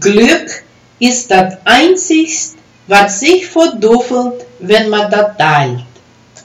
Glück ist das Einzige, was sich verdoppelt, wenn man das teilt.